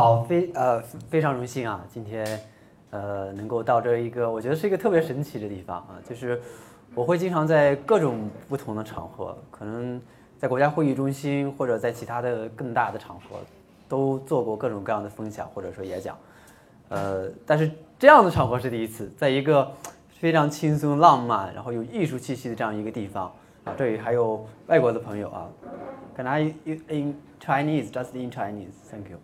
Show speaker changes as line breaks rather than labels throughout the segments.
好，非呃非常荣幸啊，今天呃能够到这一个，我觉得是一个特别神奇的地方啊，就是我会经常在各种不同的场合，可能在国家会议中心或者在其他的更大的场合，都做过各种各样的分享或者说演讲，呃，但是这样的场合是第一次，在一个非常轻松浪漫，然后有艺术气息的这样一个地方啊，这里还有外国的朋友啊，Can I in Chinese just in Chinese? Thank you.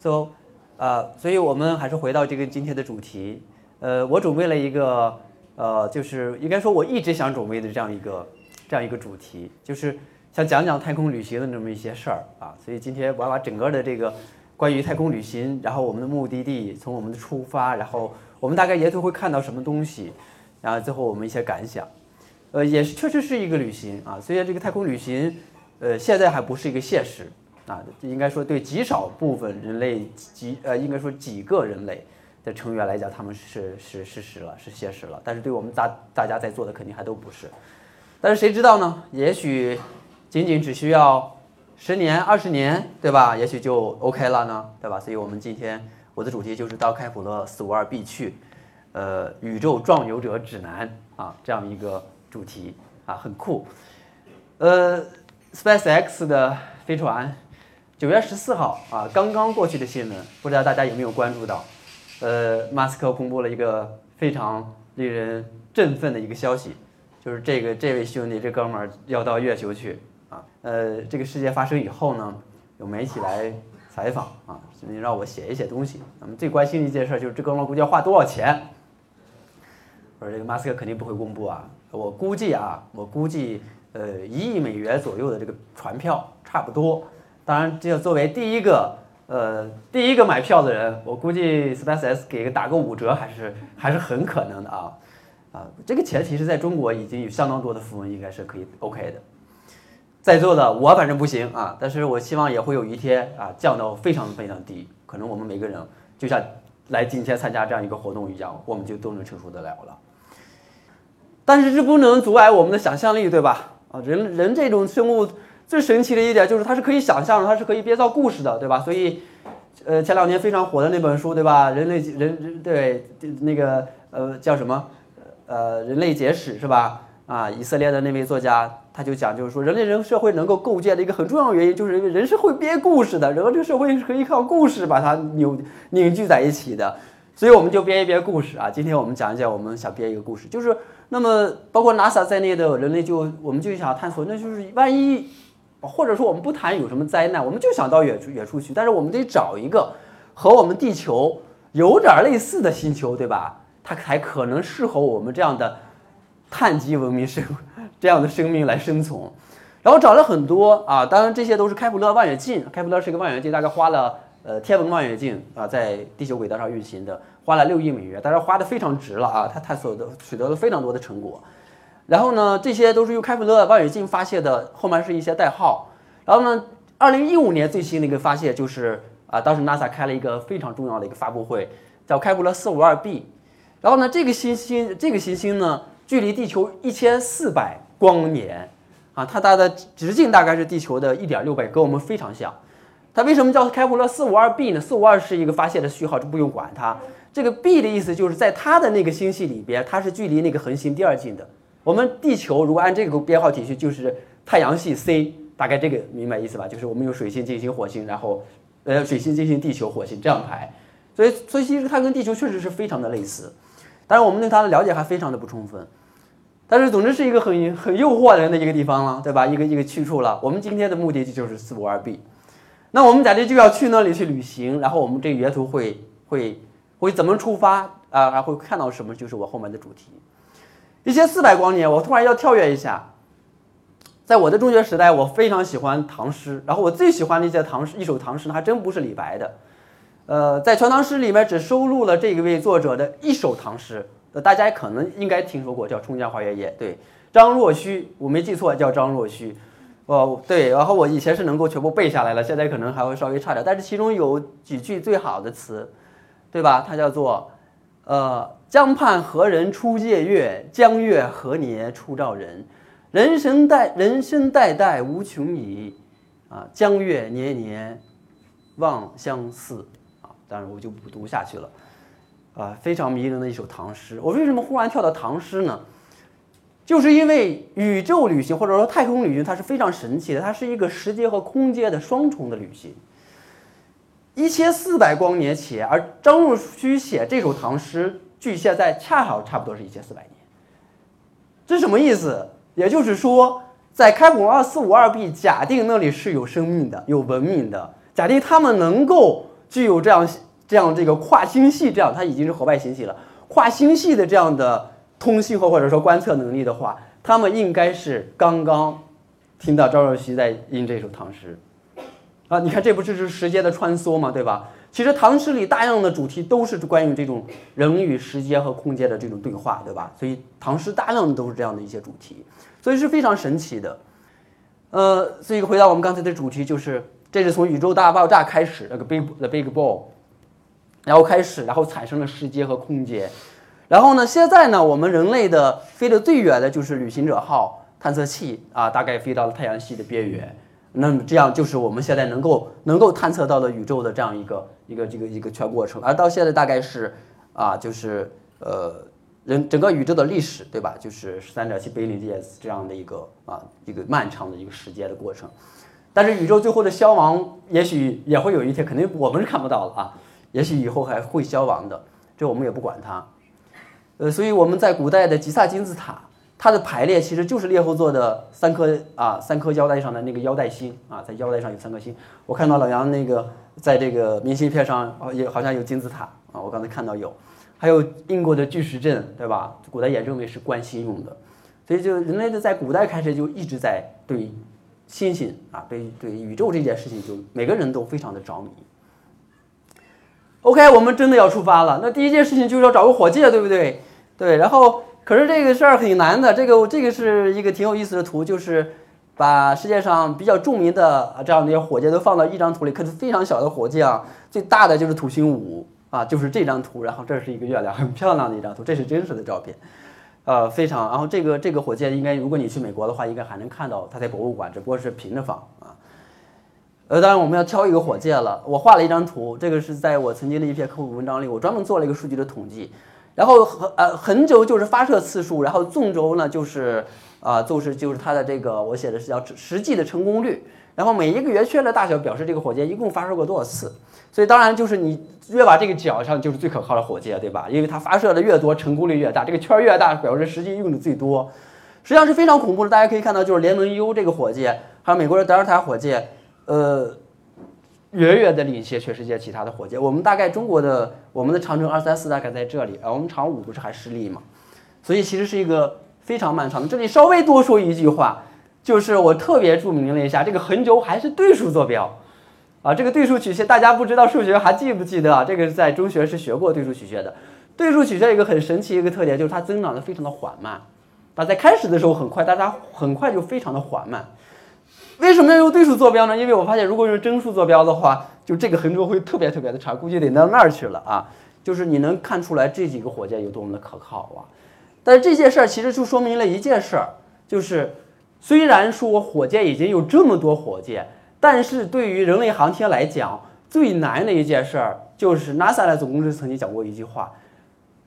So，呃，所以我们还是回到这个今天的主题。呃，我准备了一个，呃，就是应该说我一直想准备的这样一个这样一个主题，就是想讲讲太空旅行的那么一些事儿啊。所以今天我要把整个的这个关于太空旅行，然后我们的目的地，从我们的出发，然后我们大概沿途会看到什么东西，然后最后我们一些感想。呃，也是确实是一个旅行啊。虽然这个太空旅行，呃，现在还不是一个现实。啊，应该说对极少部分人类几呃，应该说几个人类的成员来讲，他们是是事实了，是现实了。但是对我们大大家在做的肯定还都不是。但是谁知道呢？也许仅仅只需要十年、二十年，对吧？也许就 OK 了呢，对吧？所以我们今天我的主题就是到开普勒四五二 b 去，呃，宇宙壮游者指南啊，这样一个主题啊，很酷。呃，SpaceX 的飞船。九月十四号啊，刚刚过去的新闻，不知道大家有没有关注到？呃，马斯克公布了一个非常令人振奋的一个消息，就是这个这位兄弟这哥们儿要到月球去啊。呃，这个事件发生以后呢，有媒体来采访啊，所以让我写一写东西。那么最关心的一件事就是这哥们儿估计要花多少钱？我说这个马斯克肯定不会公布啊，我估计啊，我估计呃一亿美元左右的这个船票差不多。当然，这作为第一个，呃，第一个买票的人，我估计 SpaceX 给个打个五折还是还是很可能的啊，啊，这个前提是在中国已经有相当多的富翁应该是可以 OK 的，在座的我反正不行啊，但是我希望也会有一天啊降到非常非常低，可能我们每个人就像来今天参加这样一个活动一样，我们就都能承受得了了。但是这不能阻碍我们的想象力，对吧？啊，人人这种生物。最神奇的一点就是它是可以想象的，它是可以编造故事的，对吧？所以，呃，前两年非常火的那本书，对吧？人类人人对那个呃叫什么？呃，人类简史是吧？啊，以色列的那位作家他就讲，就是说人类人社会能够构建的一个很重要的原因，就是因为人是会编故事的，然后这个社会是可以靠故事把它扭凝聚在一起的。所以我们就编一编故事啊。今天我们讲一讲我们想编一个故事，就是那么包括 NASA 在内的人类就我们就想探索，那就是万一。或者说我们不谈有什么灾难，我们就想到远处远处去，但是我们得找一个和我们地球有点类似的星球，对吧？它才可能适合我们这样的碳基文明生这样的生命来生存。然后找了很多啊，当然这些都是开普勒望远镜。开普勒是一个望远镜，大概花了呃天文望远镜啊，在地球轨道上运行的，花了六亿美元，但是花的非常值了啊，它探索的取得了非常多的成果。然后呢，这些都是用开普勒望远镜发现的，后面是一些代号。然后呢，二零一五年最新的一个发现就是啊，当时 NASA 开了一个非常重要的一个发布会，叫开普勒四五二 b。然后呢，这个行星这个行星呢，距离地球一千四百光年啊，它它的直径大概是地球的一点六倍，跟我们非常像。它为什么叫开普勒四五二 b 呢？四五二是一个发现的序号，就不用管它。这个 b 的意思就是在它的那个星系里边，它是距离那个恒星第二近的。我们地球如果按这个编号体系，就是太阳系 C，大概这个明白意思吧？就是我们用水星、金星、火星，然后呃水星、金星、地球、火星这样排，所以所以其实它跟地球确实是非常的类似，当然我们对它的了解还非常的不充分，但是总之是一个很很诱惑人的一个地方了，对吧？一个一个去处了。我们今天的目的地就是四五二 b，那我们假定就要去那里去旅行，然后我们这个沿途会会会怎么出发啊？还会看到什么？就是我后面的主题。一千四百光年，我突然要跳跃一下。在我的中学时代，我非常喜欢唐诗，然后我最喜欢的一些唐诗，一首唐诗呢，还真不是李白的。呃，在《全唐诗》里面只收录了这一位作者的一首唐诗，呃，大家可能应该听说过，叫《春江花月夜》。对，张若虚，我没记错，叫张若虚。哦，对，然后我以前是能够全部背下来了，现在可能还会稍微差点，但是其中有几句最好的词，对吧？它叫做，呃。江畔何人初见月？江月何年初照人？人生代人生代代无穷已，啊，江月年年望相似。啊当然我就不读下去了，啊，非常迷人的一首唐诗。我为什么忽然跳到唐诗呢？就是因为宇宙旅行或者说太空旅行，它是非常神奇的，它是一个时间和空间的双重的旅行。一千四百光年前，而张若虚写这首唐诗，距现在恰好差不多是一千四百年。这什么意思？也就是说，在开普勒二四五二 b，假定那里是有生命的、有文明的，假定他们能够具有这样这样这个跨星系这样，它已经是河外星系了，跨星系的这样的。通信和或者说观测能力的话，他们应该是刚刚听到赵若虚在吟这首唐诗啊！你看，这不就是时间的穿梭吗？对吧？其实唐诗里大量的主题都是关于这种人与时间和空间的这种对话，对吧？所以唐诗大量的都是这样的一些主题，所以是非常神奇的。呃，所以回到我们刚才的主题，就是这是从宇宙大爆炸开始，那个 big the big ball，然后开始，然后产生了时间和空间。然后呢？现在呢？我们人类的飞得最远的就是旅行者号探测器啊，大概飞到了太阳系的边缘。那么这样就是我们现在能够能够探测到的宇宙的这样一个一个这个一个全过程。而到现在大概是啊，就是呃人整个宇宙的历史，对吧？就是十三点七 billion years 这样的一个啊一个漫长的一个时间的过程。但是宇宙最后的消亡，也许也会有一天，肯定我们是看不到了啊。也许以后还会消亡的，这我们也不管它。呃，所以我们在古代的吉萨金字塔，它的排列其实就是猎户座的三颗啊，三颗腰带上的那个腰带星啊，在腰带上有三颗星。我看到老杨那个在这个明信片上也好像有金字塔啊，我刚才看到有，还有英国的巨石阵，对吧？古代也认为是观星用的，所以就人类的在古代开始就一直在对星星啊，对对宇宙这件事情，就每个人都非常的着迷。OK，我们真的要出发了，那第一件事情就是要找个火箭，对不对？对，然后可是这个事儿很难的。这个这个是一个挺有意思的图，就是把世界上比较著名的啊这样的一些火箭都放到一张图里，可是非常小的火箭啊，最大的就是土星五啊，就是这张图。然后这是一个月亮，很漂亮的一张图，这是真实的照片，呃，非常。然后这个这个火箭应该，如果你去美国的话，应该还能看到它在博物馆，只不过是平着放啊。呃，当然我们要挑一个火箭了。我画了一张图，这个是在我曾经的一篇科普文章里，我专门做了一个数据的统计。然后横呃横轴就是发射次数，然后纵轴呢就是啊就是就是它的这个我写的是叫实际的成功率，然后每一个圆圈的大小表示这个火箭一共发射过多少次，所以当然就是你越把这个角上就是最可靠的火箭，对吧？因为它发射的越多，成功率越大，这个圈儿越大表示实际用的最多，实际上是非常恐怖的。大家可以看到，就是联盟 U 这个火箭，还有美国的德尔塔火箭，呃。远远的领先全世界其他的火箭。我们大概中国的我们的长征二三四大概在这里，而我们长五不是还失利吗？所以其实是一个非常漫长的。这里稍微多说一句话，就是我特别注明了一下，这个横轴还是对数坐标啊。这个对数曲线大家不知道数学还记不记得啊？这个是在中学是学过对数曲线的。对数曲线一个很神奇一个特点就是它增长的非常的缓慢，啊，在开始的时候很快，但它很快就非常的缓慢。为什么要用对数坐标呢？因为我发现，如果用真数坐标的话，就这个横轴会特别特别的长，估计得到那儿去了啊。就是你能看出来这几个火箭有多么的可靠啊。但是这件事儿其实就说明了一件事儿，就是虽然说火箭已经有这么多火箭，但是对于人类航天来讲，最难的一件事儿就是 NASA 的总工程师曾经讲过一句话：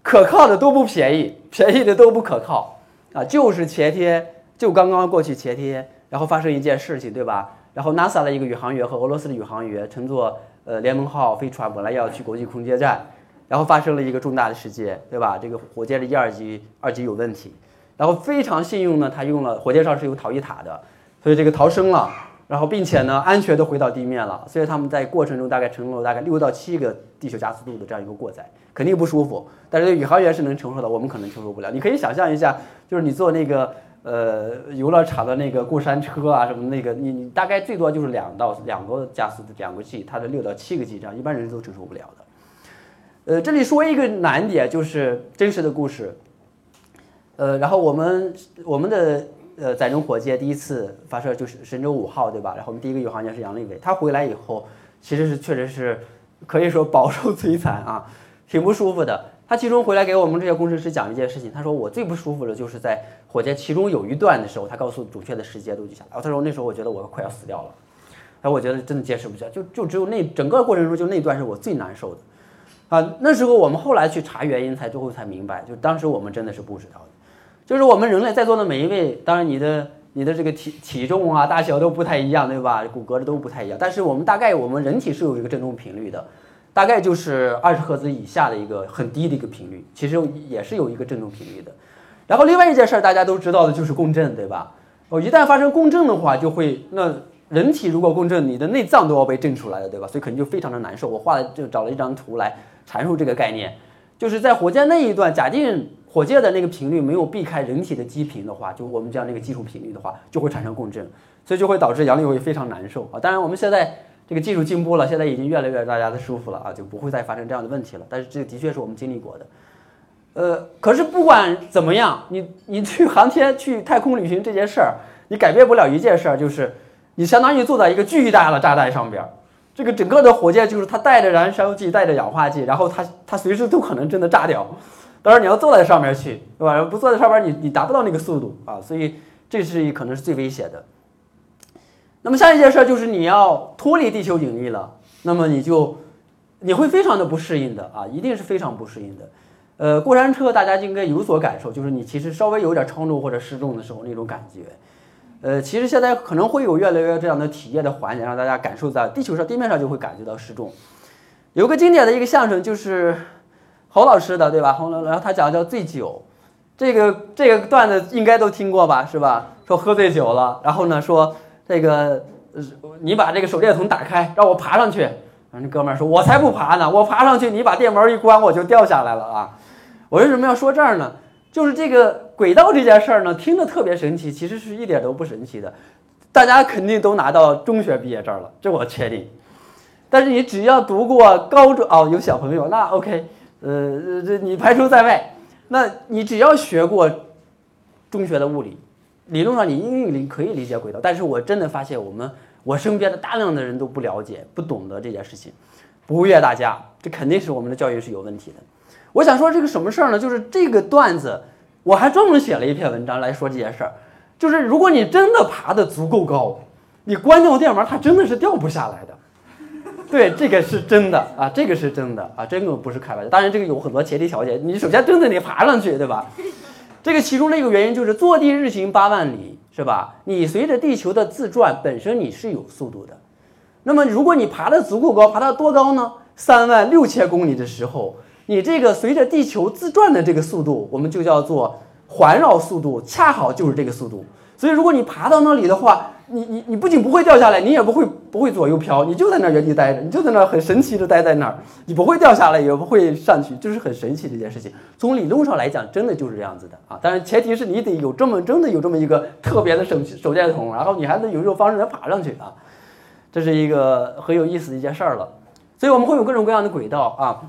可靠的都不便宜，便宜的都不可靠啊。就是前天，就刚刚过去前天。然后发生一件事情，对吧？然后 NASA 的一个宇航员和俄罗斯的宇航员乘坐呃联盟号飞船，本来要去国际空间站，然后发生了一个重大的事件，对吧？这个火箭的一二级二级有问题，然后非常幸运呢，他用了火箭上是有逃逸塔的，所以这个逃生了，然后并且呢安全的回到地面了。所以他们在过程中大概承受了大概六到七个地球加速度的这样一个过载，肯定不舒服。但是宇航员是能承受的，我们可能承受不了。你可以想象一下，就是你坐那个。呃，游乐场的那个过山车啊，什么那个，你你大概最多就是两到两个加速的两个 G，它的六到七个 G 这样，一般人都承受不了的。呃，这里说一个难点，就是真实的故事。呃，然后我们我们的呃载人火箭第一次发射就是神舟五号，对吧？然后我们第一个宇航员是杨利伟，他回来以后其实是确实是可以说饱受摧残啊，挺不舒服的。他其中回来给我们这些工程师讲一件事情，他说我最不舒服的就是在火箭其中有一段的时候，他告诉准确的时间都记下来。他说那时候我觉得我快要死掉了，哎，我觉得真的坚持不下，就就只有那整个过程中就那段是我最难受的。啊，那时候我们后来去查原因，才最后才明白，就当时我们真的是不知道的，就是我们人类在座的每一位，当然你的你的这个体体重啊、大小都不太一样，对吧？骨骼的都不太一样，但是我们大概我们人体是有一个振动频率的，大概就是二十赫兹以下的一个很低的一个频率，其实也是有一个振动频率的。然后另外一件事儿大家都知道的就是共振，对吧？哦，一旦发生共振的话，就会那。人体如果共振，你的内脏都要被震出来的，对吧？所以肯定就非常的难受。我画了就找了一张图来阐述这个概念，就是在火箭那一段，假定火箭的那个频率没有避开人体的基频的话，就我们讲那个基础频率的话，就会产生共振，所以就会导致杨丽会非常难受啊。当然我们现在这个技术进步了，现在已经越来越大家的舒服了啊，就不会再发生这样的问题了。但是这的确是我们经历过的。呃，可是不管怎么样，你你去航天去太空旅行这件事儿，你改变不了一件事儿，就是。你相当于坐在一个巨大的炸弹上边儿，这个整个的火箭就是它带着燃烧剂，带着氧化剂，然后它它随时都可能真的炸掉。当然你要坐在上面去，对吧？不坐在上边，你你达不到那个速度啊，所以这是可能是最危险的。那么下一件事就是你要脱离地球引力了，那么你就你会非常的不适应的啊，一定是非常不适应的。呃，过山车大家应该有所感受，就是你其实稍微有点超重或者失重的时候那种感觉。呃，其实现在可能会有越来越这样的体验的环节，让大家感受在地球上地面上就会感觉到失重。有个经典的一个相声就是侯老师的，对吧？侯老，然后他讲叫醉酒，这个这个段子应该都听过吧，是吧？说喝醉酒了，然后呢说这个你把这个手电筒打开，让我爬上去。那哥们儿说：“我才不爬呢，我爬上去，你把电门一关，我就掉下来了啊！”我为什么要说这儿呢？就是这个轨道这件事儿呢，听着特别神奇，其实是一点都不神奇的。大家肯定都拿到中学毕业证了，这我确定。但是你只要读过高中哦，有小朋友那 OK，呃，这你排除在外。那你只要学过中学的物理，理论上你英语理可以理解轨道。但是我真的发现，我们我身边的大量的人都不了解、不懂得这件事情，不怨大家，这肯定是我们的教育是有问题的。我想说这个什么事儿呢？就是这个段子，我还专门写了一篇文章来说这件事儿。就是如果你真的爬得足够高，你关掉电门，它真的是掉不下来的。对，这个是真的啊，这个是真的啊，这个不是开玩笑。当然，这个有很多前提条件，你首先真的得爬上去，对吧？这个其中的一个原因就是坐地日行八万里，是吧？你随着地球的自转，本身你是有速度的。那么如果你爬得足够高，爬到多高呢？三万六千公里的时候。你这个随着地球自转的这个速度，我们就叫做环绕速度，恰好就是这个速度。所以如果你爬到那里的话，你你你不仅不会掉下来，你也不会不会左右飘，你就在那原地待着，你就在那很神奇的待在那儿，你不会掉下来，也不会上去，就是很神奇的一件事情。从理论上来讲，真的就是这样子的啊。但是前提是你得有这么真的有这么一个特别的手手电筒，然后你还得有一种方式能爬上去啊。这是一个很有意思的一件事儿了。所以我们会有各种各样的轨道啊。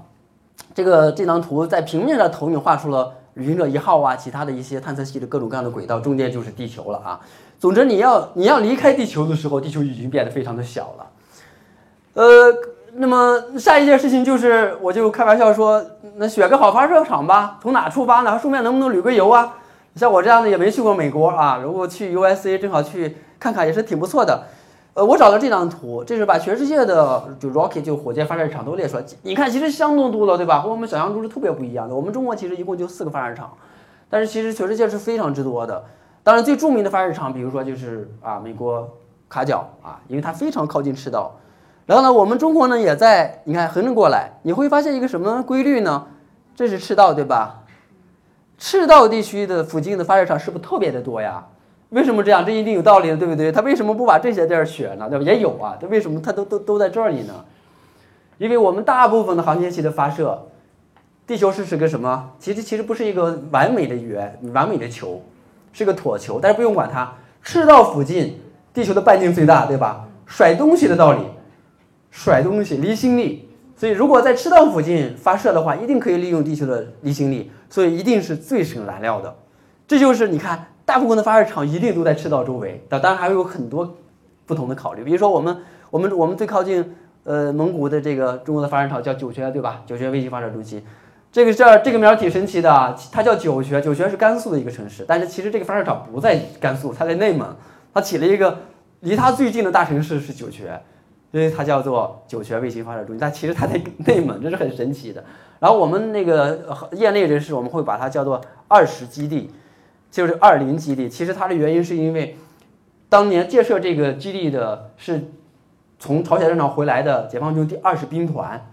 这个这张图在平面上投影画出了旅行者一号啊，其他的一些探测器的各种各样的轨道，中间就是地球了啊。总之，你要你要离开地球的时候，地球已经变得非常的小了。呃，那么下一件事情就是，我就开玩笑说，那选个好发射场吧，从哪出发呢？顺便能不能旅个游啊？像我这样的也没去过美国啊，如果去 USA 正好去看看也是挺不错的。呃，我找到这张图，这是把全世界的就 rocket 就火箭发射场都列出来。你看，其实相当多了，对吧？和我们想象中是特别不一样的。我们中国其实一共就四个发射场，但是其实全世界是非常之多的。当然，最著名的发射场，比如说就是啊，美国卡角啊，因为它非常靠近赤道。然后呢，我们中国呢也在，你看横着过来，你会发现一个什么规律呢？这是赤道，对吧？赤道地区的附近的发射场是不是特别的多呀？为什么这样？这一定有道理的，对不对？他为什么不把这些地儿选呢？对吧？也有啊，他为什么他都都都在这里呢？因为我们大部分的航天器的发射，地球是是个什么？其实其实不是一个完美的圆，完美的球，是个椭球。但是不用管它，赤道附近，地球的半径最大，对吧？甩东西的道理，甩东西离心力。所以如果在赤道附近发射的话，一定可以利用地球的离心力，所以一定是最省燃料的。这就是你看。大部分的发射场一定都在赤道周围，但当然还会有很多不同的考虑。比如说，我们我们我们最靠近呃蒙古的这个中国的发射场叫酒泉，对吧？酒泉卫星发射中心，这个这这个名儿挺神奇的，它叫酒泉。酒泉是甘肃的一个城市，但是其实这个发射场不在甘肃，它在内蒙。它起了一个离它最近的大城市是酒泉，所以它叫做酒泉卫星发射中心。但其实它在内蒙，这是很神奇的。然后我们那个业内人士，我们会把它叫做二十基地，就是二零基地。其实它的原因是因为当年建设这个基地的是从朝鲜战场回来的解放军第二十兵团，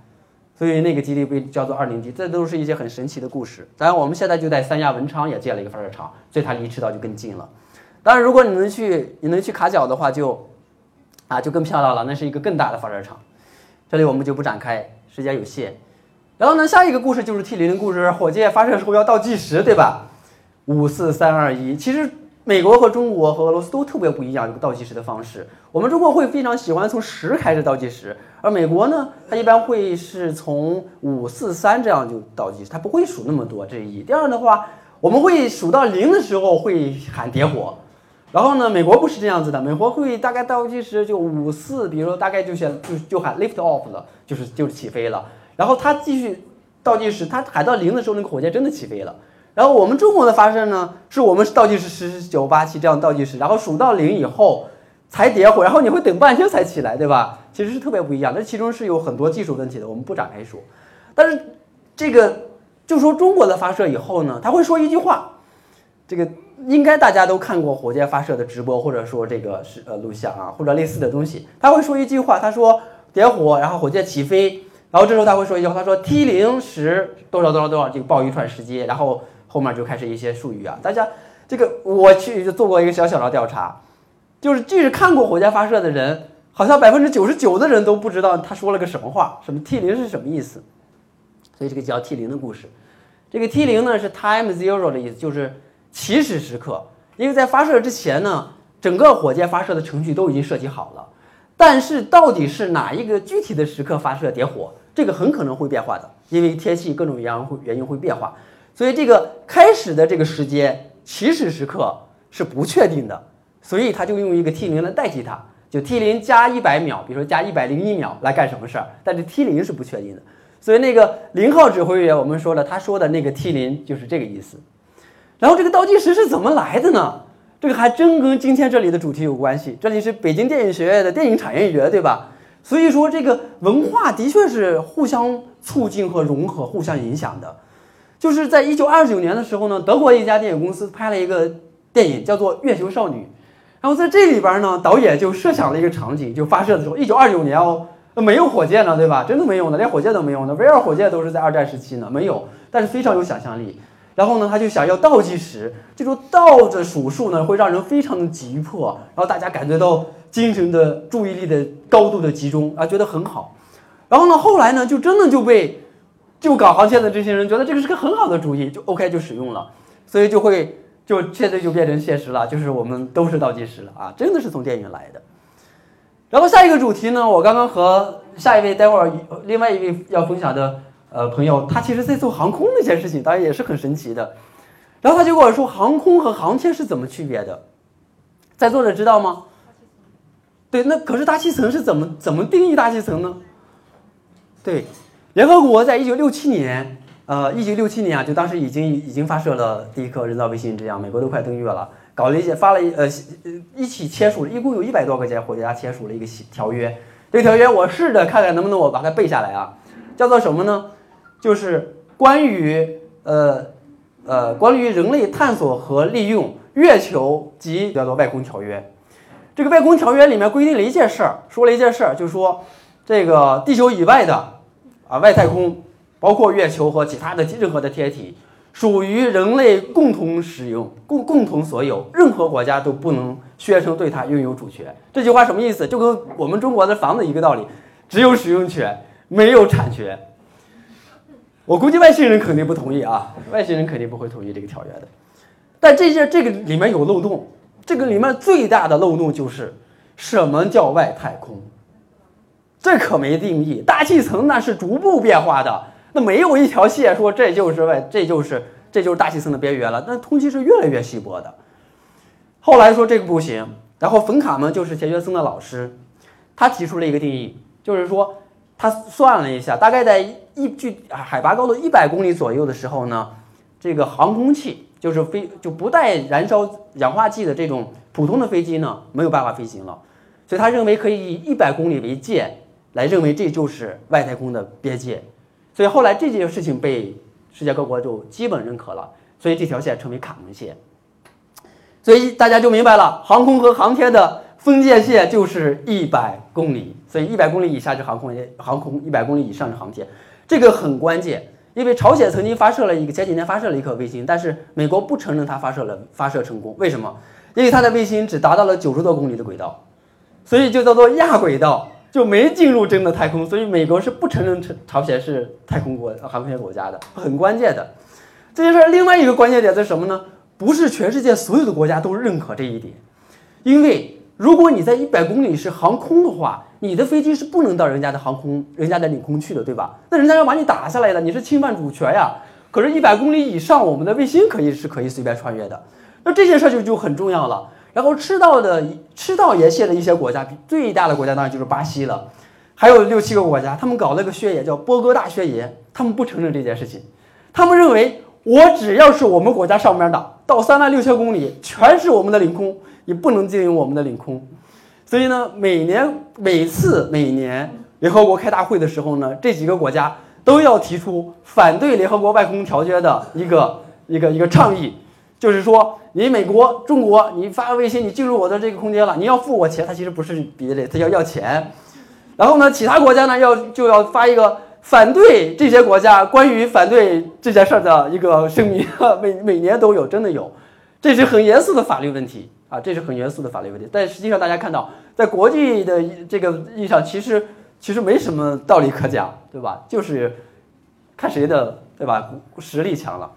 所以那个基地被叫做二零基。这都是一些很神奇的故事。当然，我们现在就在三亚文昌也建了一个发射场，所以它离赤道就更近了。当然，如果你能去，你能去卡角的话，就啊就更漂亮了。那是一个更大的发射场。这里我们就不展开，时间有限。然后呢，下一个故事就是 T 零的故事，火箭发射时候要倒计时，对吧？五四三二一。其实美国和中国和俄罗斯都特别不一样，这个倒计时的方式。我们中国会非常喜欢从十开始倒计时，而美国呢，它一般会是从五四三这样就倒计时，它不会数那么多。这是一。第二的话，我们会数到零的时候会喊点火。然后呢，美国不是这样子的，美国会大概倒计时就五四，比如说大概就先就就喊 lift off 了，就是就是起飞了。然后它继续倒计时，它喊到零的时候，那个火箭真的起飞了。然后我们中国的发射呢，是我们倒计时十九八七这样倒计时，然后数到零以后才点火，然后你会等半天才起来，对吧？其实是特别不一样，这其中是有很多技术问题的，我们不展开说。但是这个就说中国的发射以后呢，他会说一句话，这个。应该大家都看过火箭发射的直播，或者说这个是呃录像啊，或者类似的东西。他会说一句话，他说点火，然后火箭起飞，然后这时候他会说一句话，他说 T 零时多少多少多少，这个报一串时间，然后后面就开始一些术语啊。大家这个我去就做过一个小小的调查，就是即使看过火箭发射的人，好像百分之九十九的人都不知道他说了个什么话，什么 T 零是什么意思。所以这个叫 T 零的故事，这个 T 零呢是 Time Zero 的意思，就是。起始时刻，因为在发射之前呢，整个火箭发射的程序都已经设计好了。但是到底是哪一个具体的时刻发射点火，这个很可能会变化的，因为天气各种原因会原因会变化。所以这个开始的这个时间起始时刻是不确定的，所以他就用一个 T 零来代替它，就 T 零加一百秒，比如说加一百零一秒来干什么事儿，但是 T 零是不确定的。所以那个零号指挥员，我们说了，他说的那个 T 零就是这个意思。然后这个倒计时是怎么来的呢？这个还真跟今天这里的主题有关系。这里是北京电影学院的电影产业学，对吧？所以说这个文化的确是互相促进和融合、互相影响的。就是在一九二九年的时候呢，德国一家电影公司拍了一个电影，叫做《月球少女》。然后在这里边呢，导演就设想了一个场景，就发射的时候，一九二九年哦，没有火箭呢，对吧？真的没有呢，连火箭都没有呢。V 二火箭都是在二战时期呢，没有，但是非常有想象力。然后呢，他就想要倒计时，就说倒着数数呢，会让人非常的急迫，然后大家感觉到精神的注意力的高度的集中啊，觉得很好。然后呢，后来呢，就真的就被就搞航天的这些人觉得这个是个很好的主意，就 OK 就使用了，所以就会就现在就变成现实了，就是我们都是倒计时了啊，真的是从电影来的。然后下一个主题呢，我刚刚和下一位待会儿另外一位要分享的。呃，朋友，他其实在做航空那件事情，当然也是很神奇的。然后他就跟我说，航空和航天是怎么区别的？在座的知道吗？对，那可是大气层是怎么怎么定义大气层呢？对，联合国在一九六七年，呃，一九六七年啊，就当时已经已经发射了第一颗人造卫星，这样美国都快登月了，搞了一些发了一呃一起签署了，一共有一百多个国家签署了一个条约。这个条约我试着看看能不能我把它背下来啊，叫做什么呢？就是关于呃呃关于人类探索和利用月球及叫做外空条约。这个外空条约里面规定了一件事儿，说了一件事儿，就是说这个地球以外的啊外太空，包括月球和其他的任何的天体，属于人类共同使用、共共同所有，任何国家都不能宣称对它拥有主权。这句话什么意思？就跟我们中国的房子一个道理，只有使用权，没有产权。我估计外星人肯定不同意啊，外星人肯定不会同意这个条约的。但这些这个里面有漏洞，这个里面最大的漏洞就是什么叫外太空？这可没定义。大气层那是逐步变化的，那没有一条线说这就是外，这就是这就是大气层的边缘了。那空气是越来越稀薄的。后来说这个不行，然后冯卡门就是钱学森的老师，他提出了一个定义，就是说。他算了一下，大概在一距海拔高度一百公里左右的时候呢，这个航空器就是飞就不带燃烧氧化剂的这种普通的飞机呢，没有办法飞行了。所以他认为可以以一百公里为界来认为这就是外太空的边界。所以后来这件事情被世界各国就基本认可了，所以这条线称为卡门线。所以大家就明白了，航空和航天的分界线就是一百公里。所以一百公里以下是航空，航空一百公里以上是航天，这个很关键。因为朝鲜曾经发射了一个前几年发射了一颗卫星，但是美国不承认它发射了发射成功。为什么？因为它的卫星只达到了九十多公里的轨道，所以就叫做亚轨道，就没进入真的太空。所以美国是不承认朝朝鲜是太空国航天国家的，很关键的。这件事另外一个关键点在什么呢？不是全世界所有的国家都认可这一点，因为如果你在一百公里是航空的话。你的飞机是不能到人家的航空、人家的领空去的，对吧？那人家要把你打下来的，你是侵犯主权呀。可是，一百公里以上，我们的卫星可以是可以随便穿越的。那这件事就就很重要了。然后，赤道的赤道沿线的一些国家，最大的国家当然就是巴西了，还有六七个国家，他们搞了个宣言叫波哥大宣言，他们不承认这件事情，他们认为我只要是我们国家上面的，到三万六千公里全是我们的领空，你不能进入我们的领空。所以呢，每年每次每年联合国开大会的时候呢，这几个国家都要提出反对联合国外空条约的一个一个一个倡议，就是说，你美国、中国，你发个卫星，你进入我的这个空间了，你要付我钱。他其实不是别的，他要要钱。然后呢，其他国家呢要就要发一个反对这些国家关于反对这件事儿的一个声明，每每年都有，真的有，这是很严肃的法律问题。啊，这是很严肃的法律问题，但实际上大家看到，在国际的这个意义上，其实其实没什么道理可讲，对吧？就是看谁的，对吧？实力强了。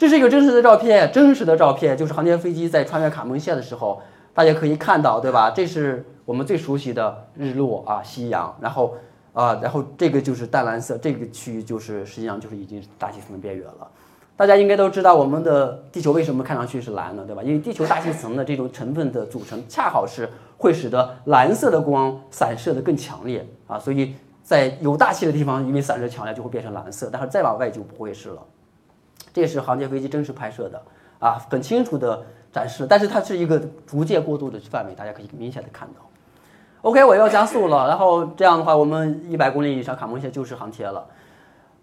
这是一个真实的照片，真实的照片就是航天飞机在穿越卡门线的时候，大家可以看到，对吧？这是我们最熟悉的日落啊，夕阳，然后啊，然后这个就是淡蓝色，这个区域就是实际上就是已经大气层的边缘了。大家应该都知道，我们的地球为什么看上去是蓝的，对吧？因为地球大气层的这种成分的组成，恰好是会使得蓝色的光散射的更强烈啊。所以在有大气的地方，因为散射强烈就会变成蓝色，但是再往外就不会是了。这是航天飞机真实拍摄的啊，很清楚的展示。但是它是一个逐渐过渡的范围，大家可以明显的看到。OK，我要加速了，然后这样的话，我们一百公里以上卡门线就是航天了。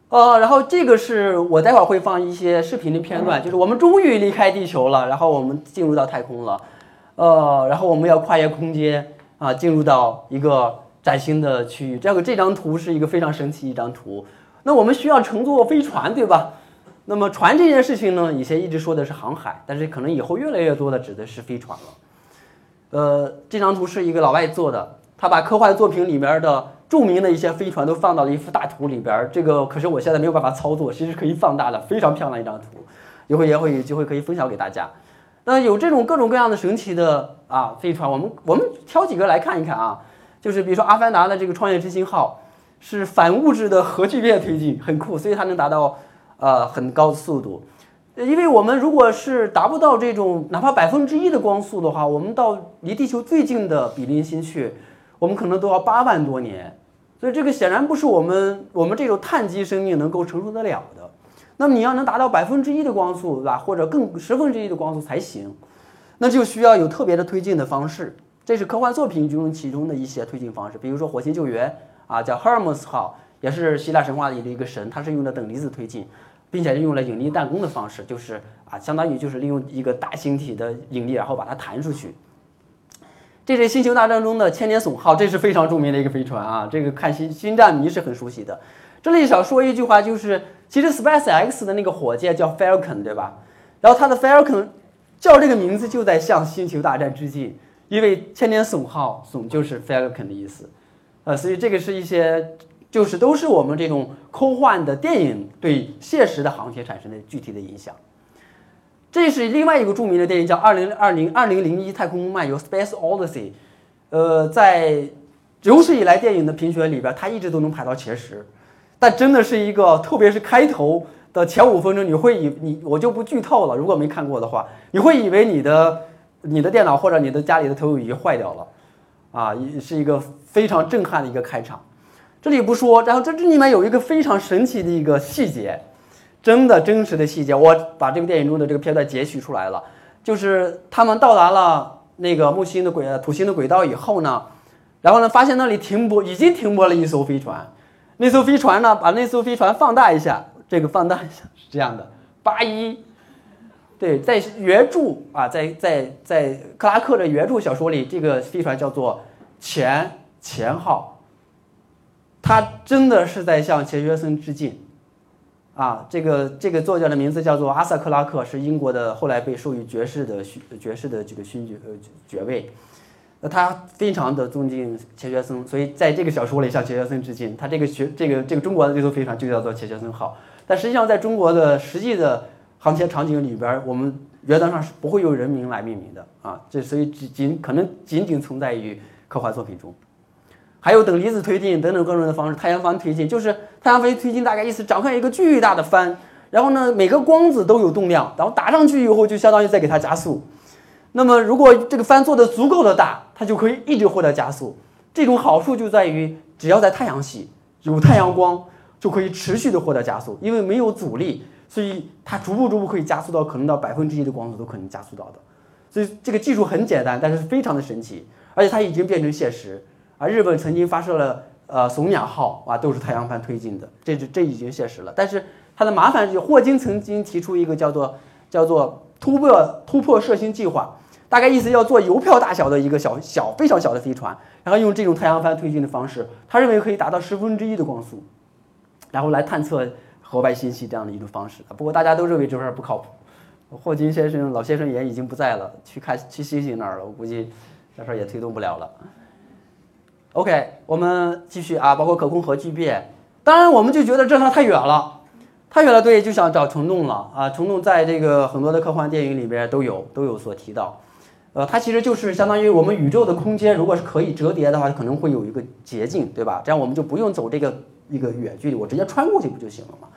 呃，然后这个是我待会儿会放一些视频的片段，就是我们终于离开地球了，然后我们进入到太空了，呃，然后我们要跨越空间啊，进入到一个崭新的区域。这个这张图是一个非常神奇一张图。那我们需要乘坐飞船，对吧？那么船这件事情呢，以前一直说的是航海，但是可能以后越来越多的指的是飞船了。呃，这张图是一个老外做的，他把科幻作品里面的。著名的一些飞船都放到了一幅大图里边，这个可是我现在没有办法操作，其实可以放大的，非常漂亮一张图，以后也会有机会可以分享给大家。那有这种各种各样的神奇的啊飞船，我们我们挑几个来看一看啊，就是比如说阿凡达的这个创业之星号，是反物质的核聚变推进，很酷，所以它能达到呃很高的速度。因为我们如果是达不到这种哪怕百分之一的光速的话，我们到离地球最近的比邻星去。我们可能都要八万多年，所以这个显然不是我们我们这种碳基生命能够承受得了的。那么你要能达到百分之一的光速，对吧？或者更十分之一的光速才行，那就需要有特别的推进的方式。这是科幻作品中其中的一些推进方式，比如说火星救援啊，叫 Hermes 号，也是希腊神话里的一个神，它是用的等离子推进，并且是用了引力弹弓的方式，就是啊，相当于就是利用一个大星体的引力，然后把它弹出去。这是《星球大战》中的千年隼号，这是非常著名的一个飞船啊。这个看星星战迷是很熟悉的。这里想说一句话，就是其实 SpaceX 的那个火箭叫 Falcon，对吧？然后它的 Falcon 叫这个名字就在向《星球大战》致敬，因为千年隼号隼就是 Falcon 的意思。呃，所以这个是一些就是都是我们这种科幻的电影对现实的航天产生的具体的影响。这是另外一个著名的电影，叫《二零二零二零零一太空漫游》（Space Odyssey）。呃，在有史以来电影的评选里边，它一直都能排到前十。但真的是一个，特别是开头的前五分钟，你会以你我就不剧透了。如果没看过的话，你会以为你的你的电脑或者你的家里的投影仪坏掉了啊！是一个非常震撼的一个开场。这里不说，然后这这里面有一个非常神奇的一个细节。真的真实的细节，我把这个电影中的这个片段截取出来了。就是他们到达了那个木星的轨、土星的轨道以后呢，然后呢，发现那里停泊已经停泊了一艘飞船，那艘飞船呢，把那艘飞船放大一下，这个放大一下是这样的，八一，对，在原著啊，在在在克拉克的原著小说里，这个飞船叫做钱钱号，他真的是在向钱学森致敬。啊，这个这个作家的名字叫做阿瑟克拉克，是英国的，后来被授予爵士的勋爵士的这个勋爵呃爵位。那他非常的尊敬钱学森，所以在这个小说里向钱学森致敬。他这个学这个这个中国的这艘飞船就叫做钱学森号。但实际上，在中国的实际的航天场景里边，我们原则上是不会用人名来命名的啊。这所以仅仅可能仅仅存在于科幻作品中。还有等离子推进等等各种的方式，太阳帆推进就是太阳帆推进，大概意思展开一个巨大的帆，然后呢每个光子都有动量，然后打上去以后就相当于在给它加速。那么如果这个帆做的足够的大，它就可以一直获得加速。这种好处就在于只要在太阳系有太阳光，就可以持续的获得加速，因为没有阻力，所以它逐步逐步可以加速到可能到百分之一的光速都可能加速到的。所以这个技术很简单，但是非常的神奇，而且它已经变成现实。啊，日本曾经发射了呃怂鸟号啊，都是太阳帆推进的，这这这已经现实了。但是它的麻烦是，霍金曾经提出一个叫做叫做突破突破射星计划，大概意思要做邮票大小的一个小小非常小的飞船，然后用这种太阳帆推进的方式，他认为可以达到十分之一的光速，然后来探测河外星系这样的一种方式。不过大家都认为这事儿不靠谱，霍金先生老先生也已经不在了，去看去星星那儿了，我估计这事儿也推动不了了。OK，我们继续啊，包括可控核聚变。当然，我们就觉得这它太远了，太远了，对，就想找虫洞了啊。虫洞在这个很多的科幻电影里边都有都有所提到。呃，它其实就是相当于我们宇宙的空间，如果是可以折叠的话，可能会有一个捷径，对吧？这样我们就不用走这个一个远距离，我直接穿过去不就行了吗？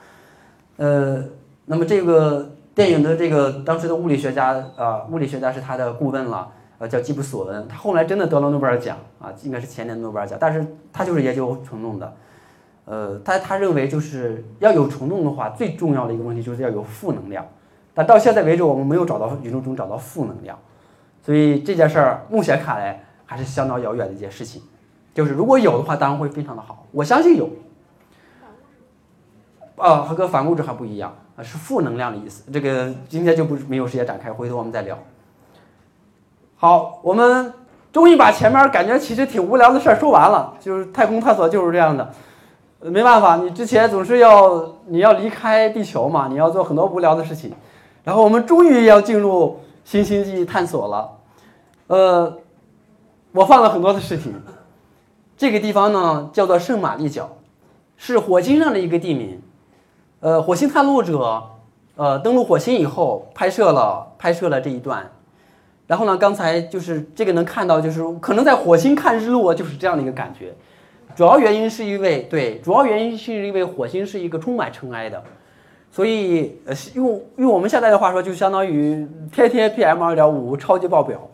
呃，那么这个电影的这个当时的物理学家啊，物理学家是他的顾问了。呃，叫基普索恩，他后来真的得了诺贝尔奖啊，应该是前年诺贝尔奖。但是他就是研究虫洞的，呃，他他认为就是要有虫洞的话，最重要的一个问题就是要有负能量。但到现在为止，我们没有找到宇宙中找到负能量，所以这件事儿目前看来还是相当遥远的一件事情。就是如果有的话，当然会非常的好，我相信有。啊，和个反物质还不一样啊，是负能量的意思。这个今天就不没有时间展开，回头我们再聊。好，我们终于把前面感觉其实挺无聊的事儿说完了。就是太空探索就是这样的，没办法，你之前总是要你要离开地球嘛，你要做很多无聊的事情。然后我们终于要进入新星际探索了。呃，我放了很多的视频。这个地方呢叫做圣玛丽角，是火星上的一个地名。呃，火星探路者呃登陆火星以后拍摄了拍摄了这一段。然后呢？刚才就是这个能看到，就是可能在火星看日落就是这样的一个感觉。主要原因是因为对，主要原因是因为火星是一个充满尘埃的，所以呃用用我们现在的话说，就相当于天天 PM 二点五超级爆表，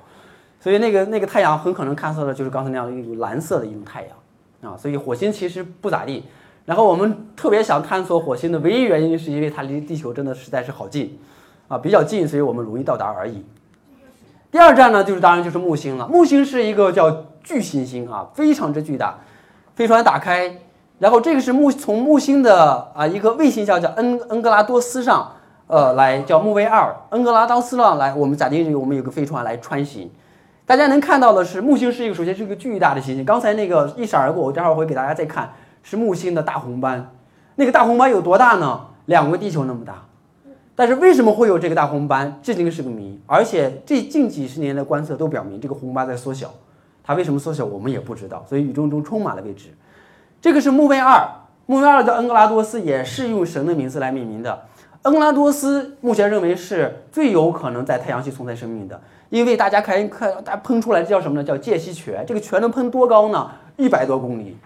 所以那个那个太阳很可能看到的就是刚才那样一种蓝色的一种太阳啊。所以火星其实不咋地。然后我们特别想探索火星的唯一原因，是因为它离地球真的实在是好近啊，比较近，所以我们容易到达而已。第二站呢，就是当然就是木星了。木星是一个叫巨行星啊，非常之巨大。飞船打开，然后这个是木从木星的啊一个卫星叫叫恩恩格拉多斯上，呃来叫木卫二，恩格拉多斯上来，我们假定我们有个飞船来穿行。大家能看到的是，木星是一个首先是一个巨大的行星。刚才那个一闪而过，我待会儿会给大家再看，是木星的大红斑。那个大红斑有多大呢？两个地球那么大。但是为什么会有这个大红斑，至今是个谜。而且这近几十年的观测都表明，这个红斑在缩小。它为什么缩小，我们也不知道。所以宇宙中充满了未知。这个是木卫二，木卫二的恩格拉多斯也是用神的名字来命名的。恩格拉多斯目前认为是最有可能在太阳系存在生命的，因为大家看看，它喷出来叫什么呢？叫间隙泉。这个泉能喷多高呢？一百多公里。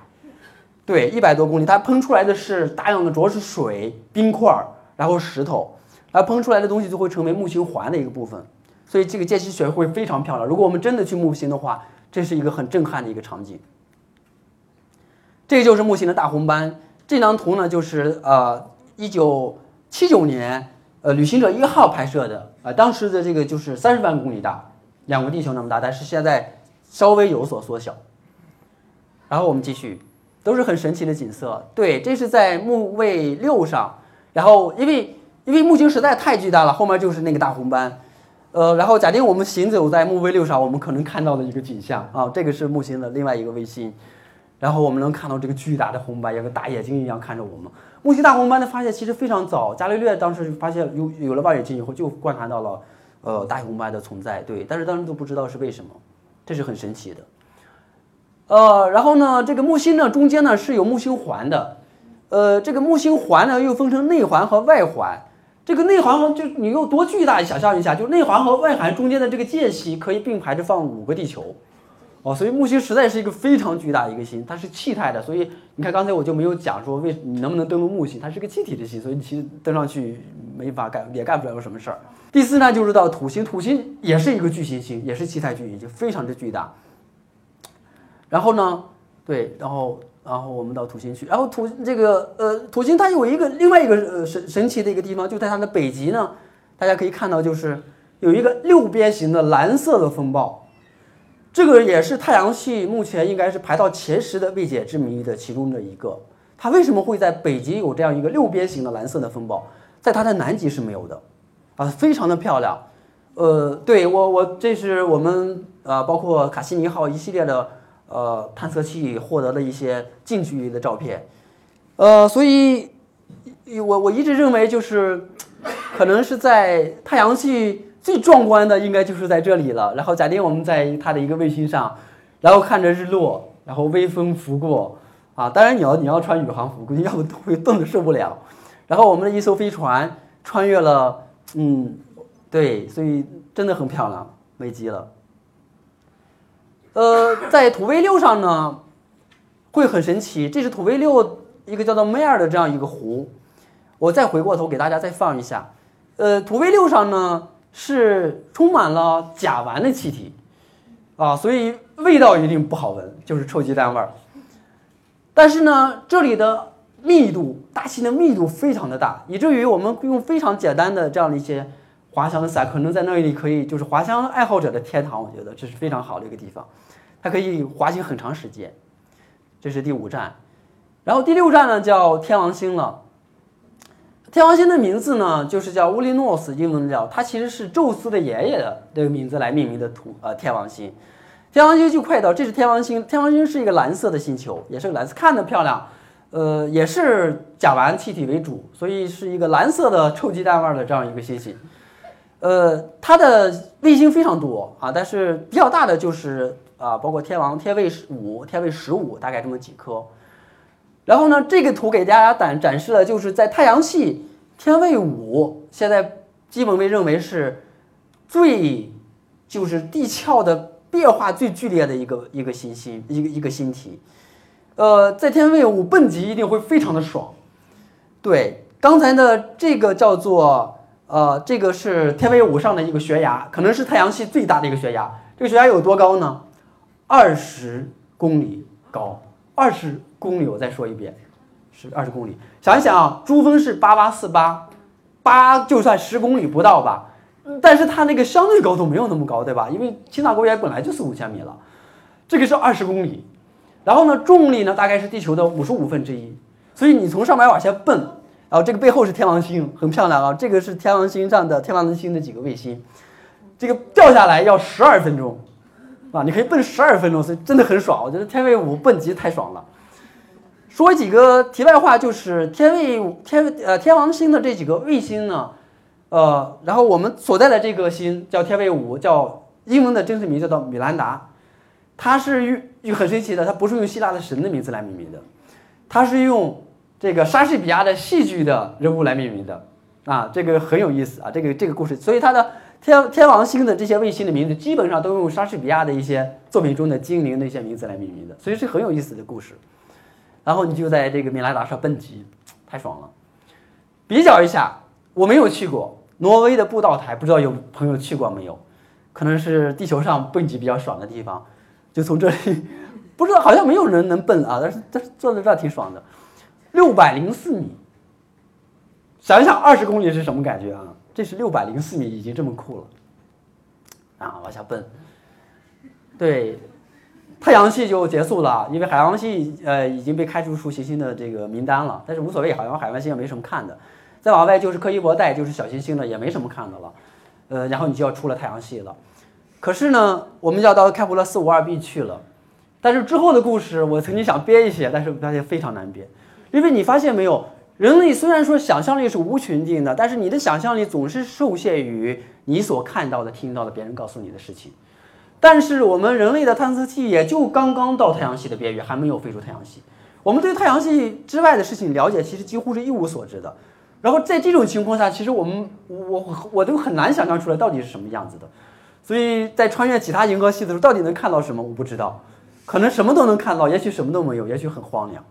对，一百多公里，它喷出来的是大量的主要是水、冰块，然后石头。而喷出来的东西就会成为木星环的一个部分，所以这个间隙泉会非常漂亮。如果我们真的去木星的话，这是一个很震撼的一个场景。这就是木星的大红斑。这张图呢，就是呃，一九七九年，呃，旅行者一号拍摄的。啊，当时的这个就是三十万公里大，两个地球那么大，但是现在稍微有所缩小。然后我们继续，都是很神奇的景色。对，这是在木卫六上，然后因为因为木星实在太巨大了，后面就是那个大红斑。呃，然后假定我们行走在木卫六上，我们可能看到的一个景象啊，这个是木星的另外一个卫星，然后我们能看到这个巨大的红斑，像个大眼睛一样看着我们。木星大红斑的发现其实非常早，伽利略当时发现有有了望远镜以后就观察到了呃大红斑的存在，对，但是当时都不知道是为什么，这是很神奇的。呃，然后呢，这个木星呢中间呢是有木星环的，呃，这个木星环呢又分成内环和外环。这个内环和就你有多巨大？想象一下，就内环和外环中间的这个间隙可以并排着放五个地球，哦，所以木星实在是一个非常巨大的一个星，它是气态的，所以你看刚才我就没有讲说为你能不能登陆木星，它是个气体的星，所以你其实登上去没法干，也干不了什么事儿。第四呢，就是到土星，土星也是一个巨行星，也是气态巨行星，非常之巨大。然后呢，对，然后。然后我们到土星去，然后土这个呃土星它有一个另外一个呃神神奇的一个地方，就在它的北极呢，大家可以看到就是有一个六边形的蓝色的风暴，这个也是太阳系目前应该是排到前十的未解之谜的其中的一个。它为什么会在北极有这样一个六边形的蓝色的风暴，在它的南极是没有的，啊，非常的漂亮。呃，对我我这是我们啊包括卡西尼号一系列的。呃，探测器获得了一些近距离的照片，呃，所以，我我一直认为就是，可能是在太阳系最壮观的，应该就是在这里了。然后假定我们在它的一个卫星上，然后看着日落，然后微风拂过，啊，当然你要你要穿宇航服，估计要不会冻得受不了。然后我们的一艘飞船穿越了，嗯，对，所以真的很漂亮，美极了。呃，在土卫六上呢，会很神奇。这是土卫六一个叫做梅尔的这样一个湖。我再回过头给大家再放一下。呃，土卫六上呢是充满了甲烷的气体，啊，所以味道一定不好闻，就是臭鸡蛋味儿。但是呢，这里的密度，大气的密度非常的大，以至于我们用非常简单的这样的一些滑翔的伞，可能在那里可以就是滑翔爱好者的天堂。我觉得这是非常好的一个地方。它可以滑行很长时间，这是第五站，然后第六站呢叫天王星了。天王星的名字呢就是叫乌利诺斯，英文叫它其实是宙斯的爷爷的这个名字来命名的土呃天王星。天王星就快到，这是天王星，天王星是一个蓝色的星球，也是个蓝色，看着漂亮，呃也是甲烷气体为主，所以是一个蓝色的臭鸡蛋味的这样一个星星。呃，它的卫星非常多啊，但是比较大的就是。啊，包括天王、天卫五、天卫十五，大概这么几颗。然后呢，这个图给大家展展示了，就是在太阳系天卫五，现在基本被认为是最就是地壳的变化最剧烈的一个一个行星，一个一个星体。呃，在天卫五蹦极一定会非常的爽。对，刚才的这个叫做呃，这个是天卫五上的一个悬崖，可能是太阳系最大的一个悬崖。这个悬崖有多高呢？二十公里高，二十公里，我再说一遍，是二十公里。想一想啊，珠峰是八八四八，八就算十公里不到吧，但是它那个相对高度没有那么高，对吧？因为青藏高原本来就四五千米了，这个是二十公里，然后呢，重力呢大概是地球的五十五分之一，所以你从上面往下蹦，然后这个背后是天王星，很漂亮啊，这个是天王星上的天王星的几个卫星，这个掉下来要十二分钟。啊，你可以蹦十二分钟，所以真的很爽。我觉得天卫五蹦极太爽了。说几个题外话，就是天卫天呃天王星的这几个卫星呢，呃，然后我们所在的这个星叫天卫五，叫英文的正式名叫做米兰达，它是用很神奇的，它不是用希腊的神的名字来命名的，它是用这个莎士比亚的戏剧的人物来命名的啊，这个很有意思啊，这个这个故事，所以它的。天天王星的这些卫星的名字基本上都用莎士比亚的一些作品中的精灵的一些名字来命名的，所以是很有意思的故事。然后你就在这个米兰达上蹦极，太爽了。比较一下，我没有去过挪威的步道台，不知道有朋友去过没有？可能是地球上蹦极比较爽的地方。就从这里，不知道好像没有人能蹦啊，但是但是坐在这儿挺爽的。六百零四米，想一想二十公里是什么感觉啊？这是六百零四米，已经这么酷了，啊，往下奔，对，太阳系就结束了，因为海王星呃已经被开除出行星的这个名单了。但是无所谓，好像海王星也没什么看的。再往外就是柯伊伯带，就是小行星了，也没什么看的了。呃，然后你就要出了太阳系了。可是呢，我们要到开普勒四五二 b 去了。但是之后的故事，我曾经想编一些，但是发现非常难编，因为你发现没有，人类虽然说想象力是无穷尽的，但是你的想象力总是受限于你所看到的、听到的、别人告诉你的事情。但是我们人类的探测器也就刚刚到太阳系的边缘，还没有飞出太阳系。我们对太阳系之外的事情了解，其实几乎是一无所知的。然后在这种情况下，其实我们我我都很难想象出来到底是什么样子的。所以在穿越其他银河系的时候，到底能看到什么，我不知道。可能什么都能看到，也许什么都没有，也许很荒凉。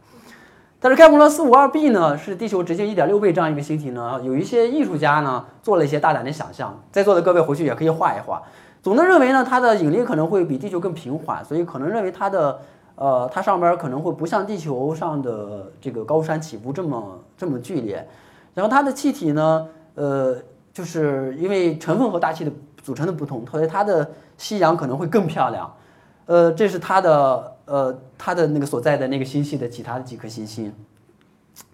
但是开普勒四五二 b 呢，是地球直径一点六倍这样一个星体呢，有一些艺术家呢做了一些大胆的想象，在座的各位回去也可以画一画。总的认为呢，它的引力可能会比地球更平缓，所以可能认为它的，呃，它上边可能会不像地球上的这个高山起伏这么这么剧烈。然后它的气体呢，呃，就是因为成分和大气的组成的不同，所以它的夕阳可能会更漂亮。呃，这是它的，呃，他的那个所在的那个星系的其他的几颗行星。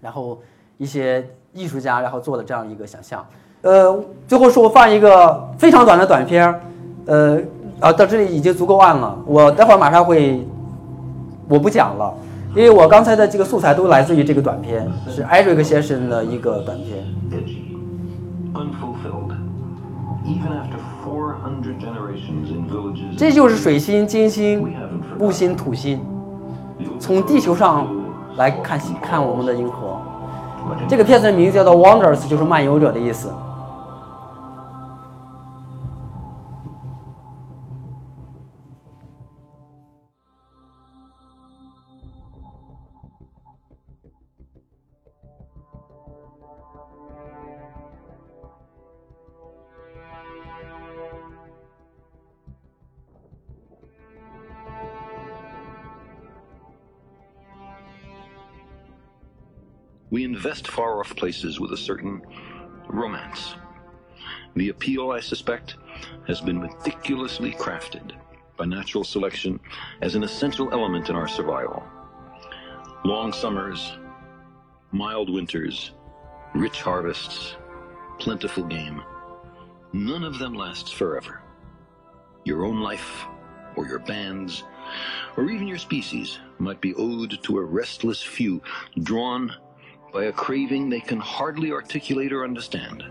然后一些艺术家然后做的这样一个想象。呃，最后是我放一个非常短的短片儿。呃，啊，到这里已经足够暗了。我待会儿马上会，我不讲了，因为我刚才的这个素材都来自于这个短片，是艾瑞克先生的一个短片。这就是水星、金星、木星、土星，从地球上来看看我们的银河。这个片子的名字叫做《Wonders》，就是漫游者的意思。
We invest far off places with a certain romance. The appeal, I suspect, has been meticulously crafted by natural selection as an essential element in our survival. Long summers, mild winters, rich harvests, plentiful game. None of them lasts forever. Your own life, or your band's, or even your species might be owed to a restless few drawn by a craving they can hardly articulate or understand,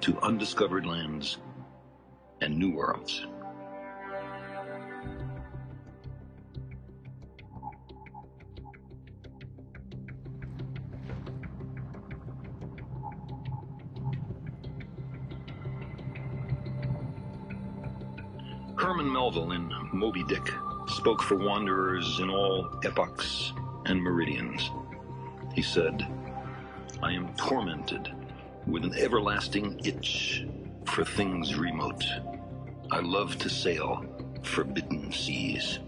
to undiscovered lands and new worlds. Herman Melville in Moby Dick spoke for wanderers in all epochs and meridians. He said, I am tormented with an everlasting itch for things remote. I love to sail forbidden seas.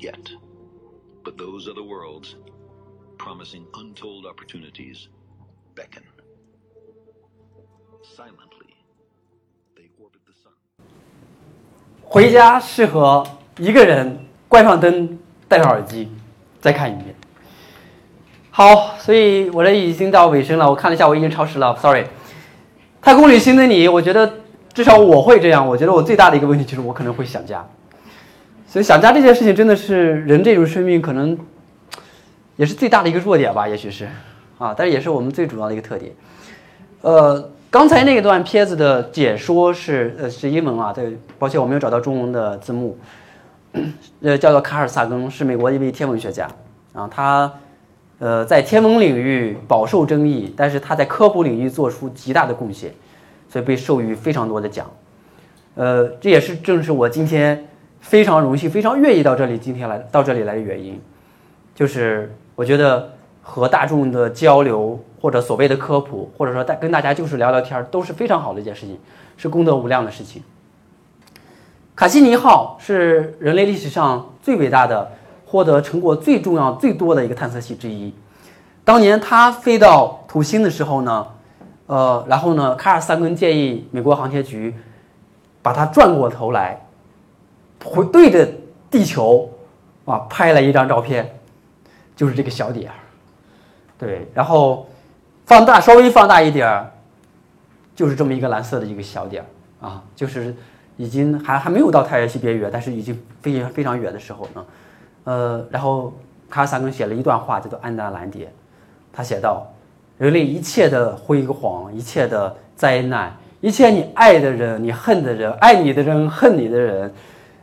Yet. But those other worlds, promising untold opportunities, beckon. Silently, they orbit the sun.
回家适合一个人关上灯，戴上耳机，再看一遍。好，所以我这已经到尾声了。我看了一下，我已经超时了，sorry。太空旅行的你，我觉得至少我会这样。我觉得我最大的一个问题就是我可能会想家。所以想家这件事情真的是人这种生命可能也是最大的一个弱点吧，也许是啊，但是也是我们最主要的一个特点。呃，刚才那段片子的解说是呃是英文啊，对，抱歉我没有找到中文的字幕。呃，叫做卡尔萨根，是美国一位天文学家啊，他呃在天文领域饱受争议，但是他在科普领域做出极大的贡献，所以被授予非常多的奖。呃，这也是正是我今天非常荣幸、非常愿意到这里今天来到这里来的原因，就是我觉得和大众的交流或者所谓的科普，或者说大跟大家就是聊聊天儿，都是非常好的一件事情，是功德无量的事情。卡西尼号是人类历史上最伟大的、获得成果最重要、最多的一个探测器之一。当年它飞到土星的时候呢，呃，然后呢，卡尔萨根建议美国航天局把它转过头来，回对着地球啊拍了一张照片，就是这个小点儿。对，然后放大稍微放大一点儿，就是这么一个蓝色的一个小点儿啊，就是。已经还还没有到太阳系边缘，但是已经非常非常远的时候呢，呃，然后卡尔萨根写了一段话，叫做《安达蓝蝶》，他写道：人类一切的辉煌，一切的灾难，一切你爱的人，你恨的人，爱你的人，恨你的人，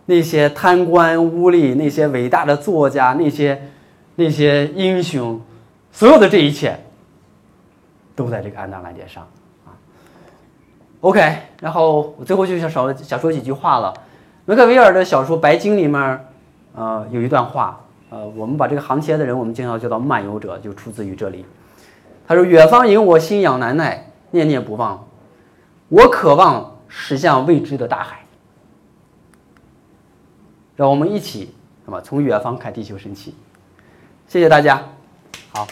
那些贪官污吏，那些伟大的作家，那些那些英雄，所有的这一切，都在这个安达蓝蝶上。OK，然后我最后就想少想说几句话了。维克维尔的小说《白鲸》里面，呃，有一段话，呃，我们把这个航天的人，我们经常叫做漫游者，就出自于这里。他说：“远方引我心痒难耐，念念不忘。我渴望驶向未知的大海。”让我们一起，那么从远方看地球升起。谢谢大家，好。